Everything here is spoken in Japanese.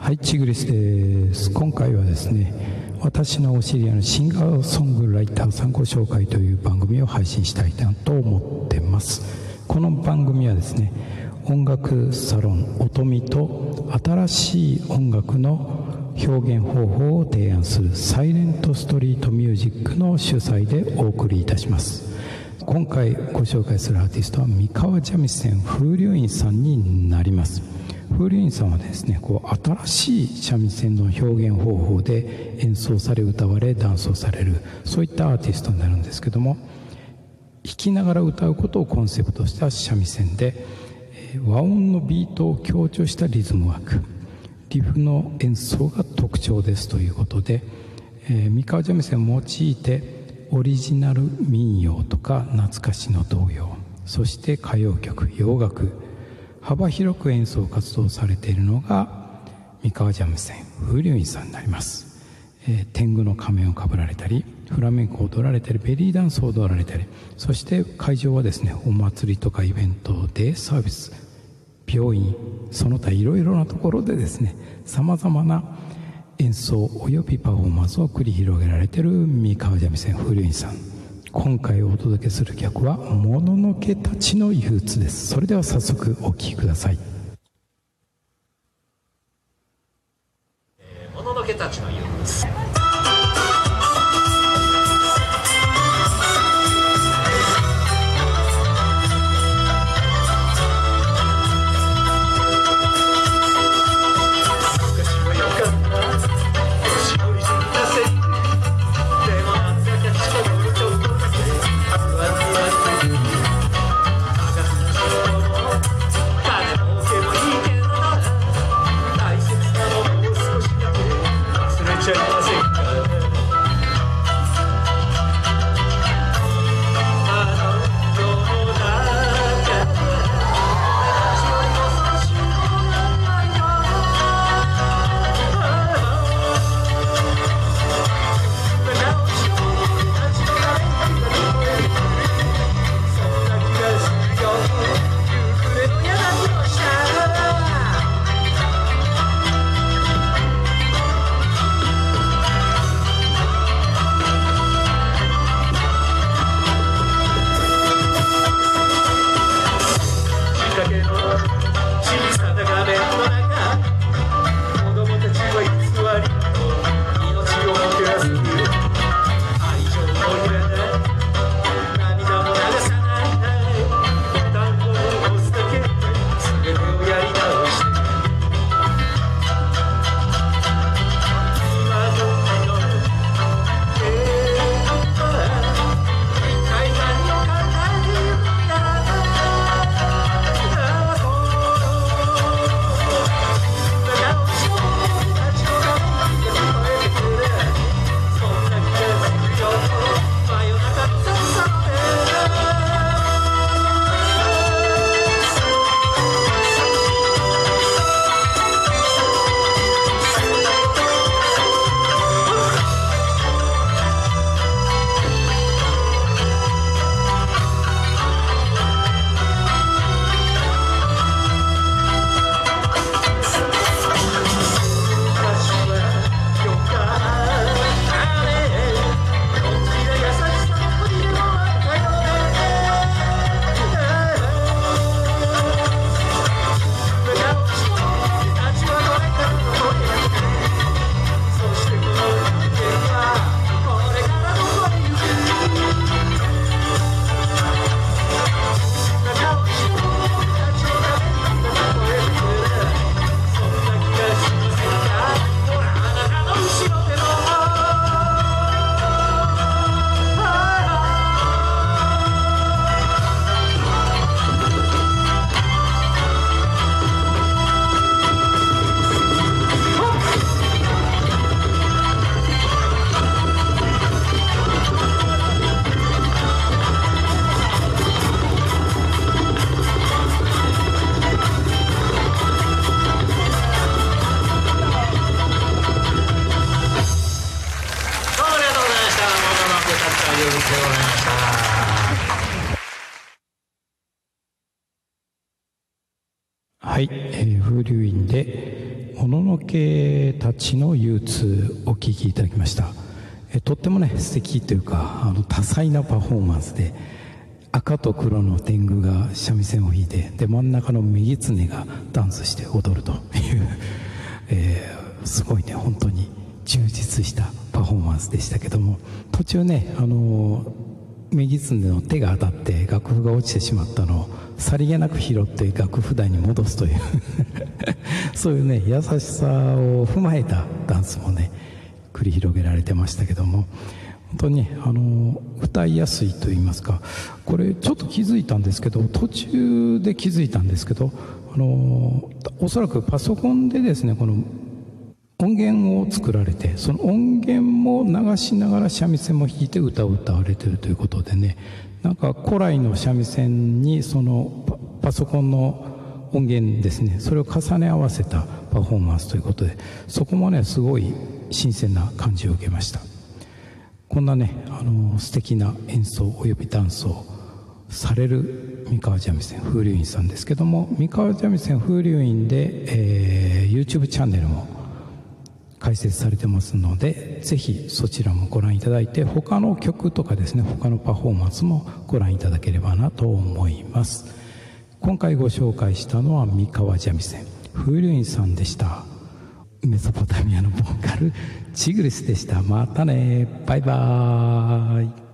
はい、チグリスです。今回はですね、私のお知り合いのシンガーソングライターさんご紹介という番組を配信したいなと思ってます。この番組はですね、音楽サロン音見と新しい音楽の表現方法を提案するサイレントストリートミュージックの主催でお送りいたします。今回ご紹介するアーティストは三河三味線風流院さんになります。風流院さんはですねこう新しい三味線の表現方法で演奏され歌われダンスをされるそういったアーティストになるんですけども弾きながら歌うことをコンセプトした三味線で和音のビートを強調したリズムワークリフの演奏が特徴ですということで、えー三河三味線を用いてオリジナル民謡とか懐かしの童謡そして歌謡曲洋楽幅広く演奏活動されているのが三河三味線風流院さんになります、えー天狗の仮面をかぶられたりフラメンコを踊られたりベリーダンスを踊られたりそして会場はですねお祭りとかイベントデイサービス病院その他いろいろなところでですねさまざまな演奏およびパフォーマンスを繰り広げられている三河三味線風流院さん。今回お届けする曲は「もののけたちの憂鬱」です。それでは早速お聴きください。もののけたちの憂鬱。した。はい、えー風流院で「もののけたちの憂鬱お聴きいただきましたえとってもね素敵というかあの多彩なパフォーマンスで赤と黒の天狗が三味線を弾いてで真ん中の右狐がダンスして踊るという、えー、すごいね本当に充実したパフォーマンスでしたけども途中ねあの右狐の手が当たって楽譜が落ちてしまったのをさりげなく拾って楽譜台に戻すという そういうね優しさを踏まえたダンスもね繰り広げられてましたけども本当にあの歌いやすいと言いますかこれちょっと気づいたんですけど途中で気づいたんですけどあのおそらくパソコンでですねこの音源を作られてその音源も流しながら三味線も弾いて歌を歌われてるということでね。なんか古来の三味線にそのパソコンの音源ですね。それを重ね合わせたパフォーマンスということでそこもねすごい新鮮な感じを受けました。こんなねあの素敵な演奏およびダンスをされる三河三味線風流院さんですけども三河三味線風流院で、えー、YouTube チャンネルも解説されてますのでぜひそちらもご覧いただいて他の曲とかですね他のパフォーマンスもご覧いただければなと思います。今回ご紹介したのは三河三味線風流院さんでした。メソポタミアのボーカルチグリスでした。またね。バイバーイ。